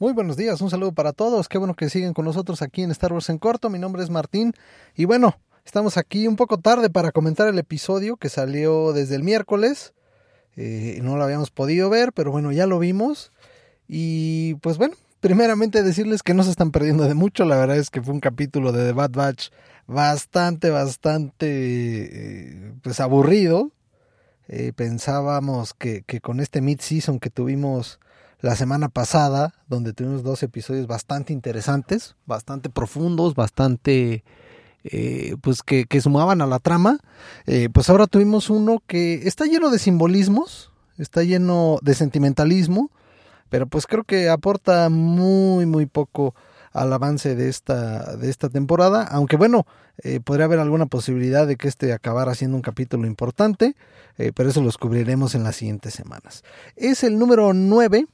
Muy buenos días, un saludo para todos. Qué bueno que siguen con nosotros aquí en Star Wars en corto. Mi nombre es Martín y bueno, estamos aquí un poco tarde para comentar el episodio que salió desde el miércoles. Eh, no lo habíamos podido ver, pero bueno, ya lo vimos. Y pues bueno, primeramente decirles que no se están perdiendo de mucho. La verdad es que fue un capítulo de The Bad Batch bastante, bastante eh, pues aburrido. Eh, pensábamos que, que con este mid-season que tuvimos la semana pasada, donde tuvimos dos episodios bastante interesantes, bastante profundos, bastante... Eh, pues que, que, sumaban a la trama, eh, pues ahora tuvimos uno que está lleno de simbolismos, está lleno de sentimentalismo, pero pues creo que aporta muy muy poco al avance de esta, de esta temporada, aunque bueno, eh, podría haber alguna posibilidad de que este acabara siendo un capítulo importante, pero eso lo descubriremos en las siguientes semanas. Es el número 9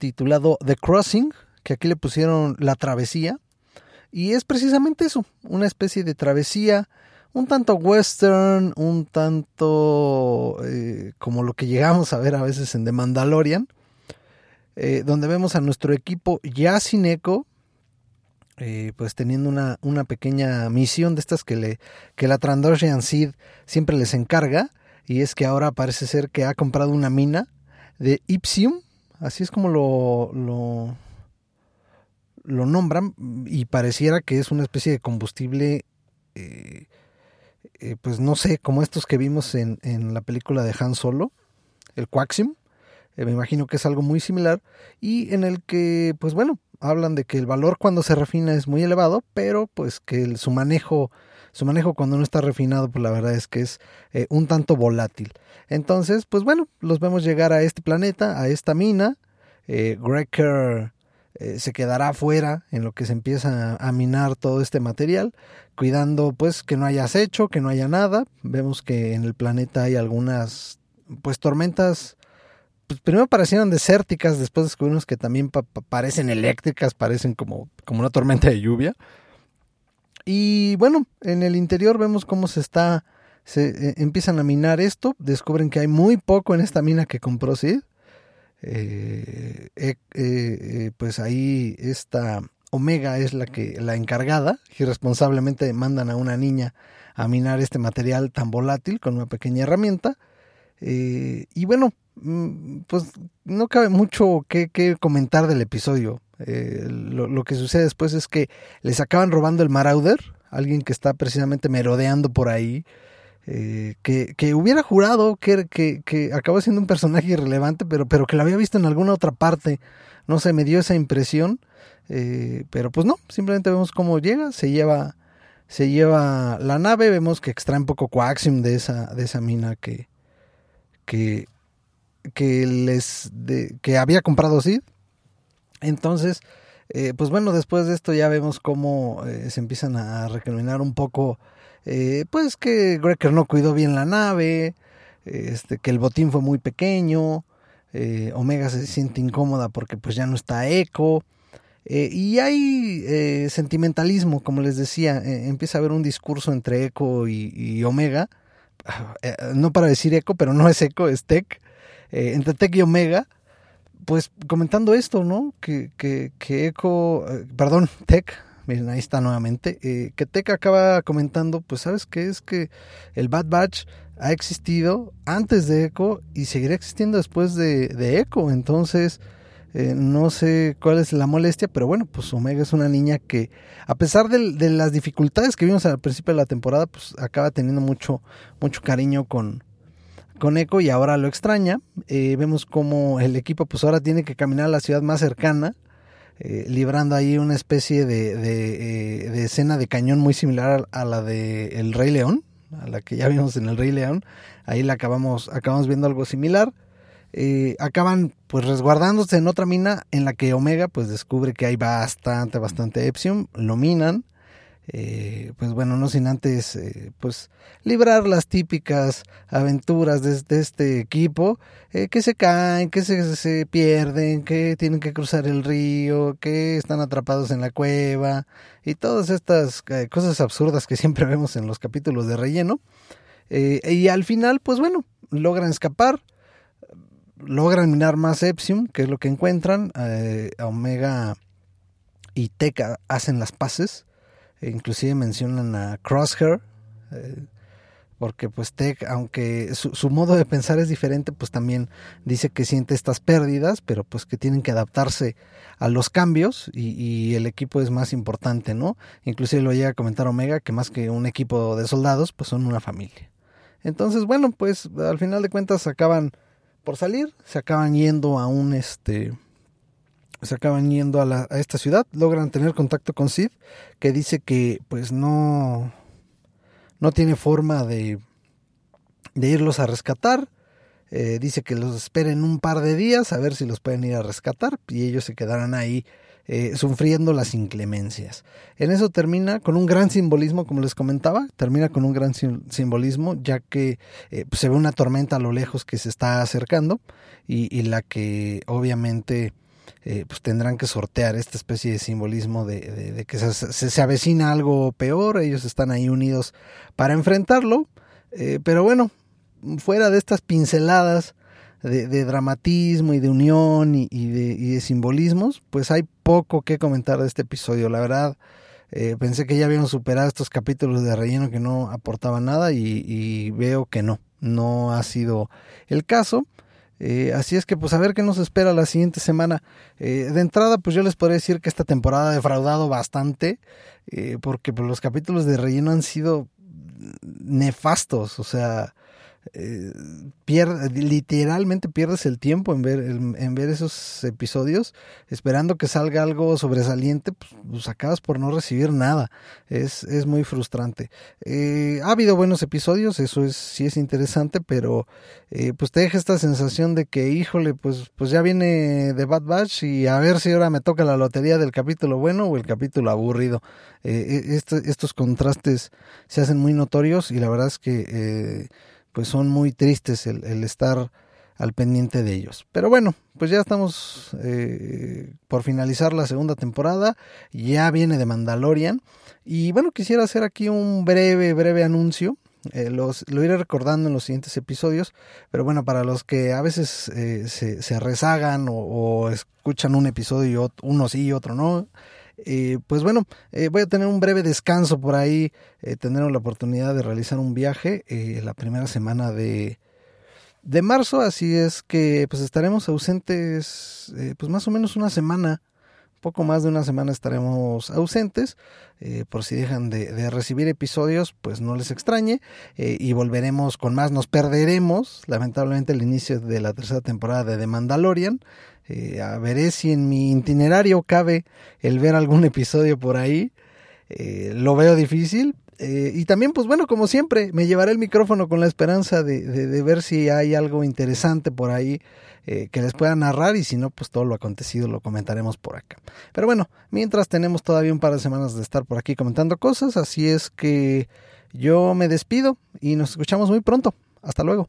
titulado The Crossing, que aquí le pusieron La Travesía, y es precisamente eso, una especie de travesía, un tanto western, un tanto eh, como lo que llegamos a ver a veces en The Mandalorian, eh, donde vemos a nuestro equipo ya sin eco, eh, pues teniendo una, una, pequeña misión de estas que, le, que la Trandoshan Seed siempre les encarga, y es que ahora parece ser que ha comprado una mina de Ipsium, así es como lo, lo, lo, nombran y pareciera que es una especie de combustible, eh, eh, pues no sé, como estos que vimos en, en la película de Han Solo, el Quaxium, eh, me imagino que es algo muy similar y en el que, pues bueno, hablan de que el valor cuando se refina es muy elevado, pero pues que su manejo su manejo cuando no está refinado, pues la verdad es que es eh, un tanto volátil. Entonces, pues bueno, los vemos llegar a este planeta, a esta mina. Eh, eh, se quedará afuera en lo que se empieza a minar todo este material, cuidando pues que no haya acecho, que no haya nada. Vemos que en el planeta hay algunas pues tormentas pues primero parecieron desérticas, después descubrimos que también pa parecen eléctricas, parecen como, como una tormenta de lluvia. Y bueno, en el interior vemos cómo se está, se eh, empiezan a minar esto, descubren que hay muy poco en esta mina que compró Sid. Eh, eh, pues ahí esta Omega es la que la encargada, irresponsablemente mandan a una niña a minar este material tan volátil con una pequeña herramienta. y bueno, mm, pues no cabe mucho que, que comentar del episodio. Eh, lo, lo, que sucede después es que les acaban robando el Marauder, alguien que está precisamente merodeando por ahí, eh, que, que, hubiera jurado que, que, acabó siendo un personaje irrelevante, pero, pero que lo había visto en alguna otra parte. No sé, me dio esa impresión, eh, pero pues no, simplemente vemos cómo llega, se lleva, se lleva la nave, vemos que extrae un poco coaxium de esa, de esa mina que, que, que les que había comprado Sid entonces, eh, pues bueno, después de esto ya vemos cómo eh, se empiezan a recriminar un poco, eh, pues que Greker no cuidó bien la nave, este, que el botín fue muy pequeño, Omega se siente incómoda porque pues ya no está Echo. y hay sentimentalismo, como les decía, empieza a haber un discurso entre Echo y, y Omega, no para decir Echo, pero no es Echo, es Tech, entre Tech y Omega, pues comentando esto, ¿no? Que, que, que Echo, eh, perdón, Tech, miren, ahí está nuevamente, eh, que Tech acaba comentando, pues sabes qué es que el Bad Batch ha existido antes de Echo y seguirá existiendo después de, de Echo, entonces... Eh, no sé cuál es la molestia, pero bueno, pues Omega es una niña que, a pesar de, de, las dificultades que vimos al principio de la temporada, pues acaba teniendo mucho, mucho cariño con, con Echo y ahora lo extraña. Eh, vemos como el equipo pues ahora tiene que caminar a la ciudad más cercana, eh, librando ahí una especie de, de, eh, de, escena de cañón muy similar a, la de El Rey León, a la que ya vimos en El Rey León. Ahí la acabamos, acabamos viendo algo similar. eh, acaban pues resguardándose en otra mina en la que Omega pues descubre que hay bastante, bastante Epsilon, lo minan, eh, pues bueno, no sin antes eh, pues librar las típicas aventuras de, este equipo, eh, que se caen, que se, pierden, que tienen que cruzar el río, que están atrapados en la cueva y todas estas cosas absurdas que siempre vemos en los capítulos de relleno. y al final, pues bueno, logran escapar, logran minar más Epsilon, que es lo que encuentran, Omega y Teca hacen las paces inclusive mencionan a Crosshair, eh, porque pues Tech, aunque su, modo de pensar es diferente, pues también dice que siente estas pérdidas, pero pues que tienen que adaptarse a los cambios y, el equipo es más importante, ¿no? Inclusive lo llega a comentar Omega, que más que un equipo de soldados, pues son una familia. Entonces, bueno, pues al final de cuentas acaban por salir, se acaban yendo a un este se acaban yendo a, esta ciudad, logran tener contacto con Sid, que dice que pues no, no tiene forma de, de irlos a rescatar. Eh, dice que los esperen un par de días a ver si los pueden ir a rescatar y ellos se quedarán ahí eh, sufriendo las inclemencias. En eso termina con un gran simbolismo, como les comentaba, termina con un gran simbolismo, ya que eh, pues, se ve una tormenta a lo lejos que se está acercando y la que obviamente eh, pues tendrán que sortear esta especie de simbolismo de, que se, se, avecina algo peor, ellos están ahí unidos para enfrentarlo, eh, pero bueno, fuera de estas pinceladas de, dramatismo y de unión y, de, simbolismos, pues hay poco que comentar de este episodio, la verdad. Eh, pensé que ya habíamos superado estos capítulos de relleno que no aportaban nada y veo que no, no ha sido el caso. Eh, así es que pues a ver qué nos espera la siguiente semana. Eh, de entrada pues yo les podría decir que esta temporada ha defraudado bastante eh, porque pues, los capítulos de relleno han sido nefastos. O sea, eh, literalmente pierdes el tiempo en ver, en, ver esos episodios, esperando que salga algo sobresaliente, pues, pues acabas por no recibir nada. Es, es muy frustrante. Eh, ha habido buenos episodios, eso es, sí es interesante, pero eh, pues te deja esta sensación de que, híjole, pues, pues ya viene de Bad Batch y a ver si ahora me toca la lotería del capítulo bueno o el capítulo aburrido. Este, estos contrastes se hacen muy notorios y la verdad es que pues son muy tristes el, estar al pendiente de ellos. Pero bueno, pues ya estamos eh, por finalizar la segunda temporada, ya viene de Mandalorian y bueno, quisiera hacer aquí un breve, breve anuncio. Eh, los, lo iré recordando en los siguientes episodios, pero bueno, para los que a veces eh, se, rezagan o, o, escuchan un episodio y uno sí y otro no, eh, pues bueno, eh, voy a tener un breve descanso por ahí. Eh, tendremos la oportunidad de realizar un viaje la primera semana de, de marzo. Así es que pues estaremos ausentes pues más o menos una semana. Poco más de una semana estaremos ausentes. por si dejan de, de, recibir episodios, pues no les extrañe. y volveremos con más. Nos perderemos, lamentablemente, el inicio de la tercera temporada de The Mandalorian. Eh, a veré si en mi itinerario cabe el ver algún episodio por ahí. Eh, lo veo difícil. Eh, y también, pues bueno, como siempre, me llevaré el micrófono con la esperanza de, de, ver si hay algo interesante por ahí que les pueda narrar y si no, pues todo lo acontecido lo comentaremos por acá. Pero bueno, mientras tenemos todavía un par de semanas de estar por aquí comentando cosas, así es que yo me despido y nos escuchamos muy pronto. Hasta luego.